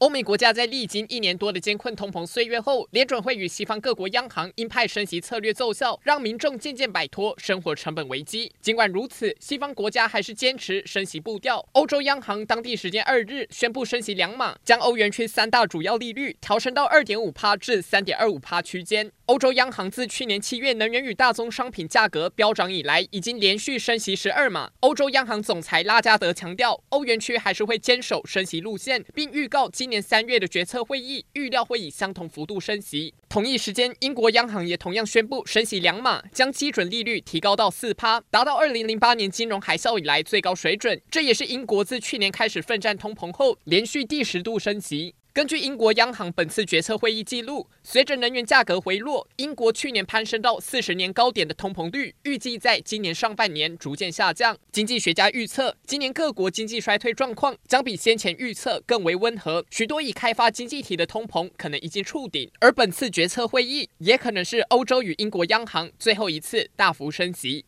欧美国家在历经一年多的艰困通膨岁月后，联准会与西方各国央行鹰派升息策略奏效，让民众渐渐摆脱生活成本危机。尽管如此，西方国家还是坚持升息步调。欧洲央行当地时间二日宣布升息两码，将欧元区三大主要利率调升到二点五趴至三点二五趴区间。欧洲央行自去年七月能源与大宗商品价格飙涨以来，已经连续升息十二码。欧洲央行总裁拉加德强调，欧元区还是会坚守升息路线，并预告今今年三月的决策会议预料会以相同幅度升息。同一时间，英国央行也同样宣布升息两码，将基准利率提高到四趴，达到二零零八年金融海啸以来最高水准。这也是英国自去年开始奋战通膨后，连续第十度升息。根据英国央行本次决策会议记录，随着能源价格回落，英国去年攀升到四十年高点的通膨率，预计在今年上半年逐渐下降。经济学家预测，今年各国经济衰退状况将比先前预测更为温和，许多已开发经济体的通膨可能已经触顶。而本次决策会议也可能是欧洲与英国央行最后一次大幅升息。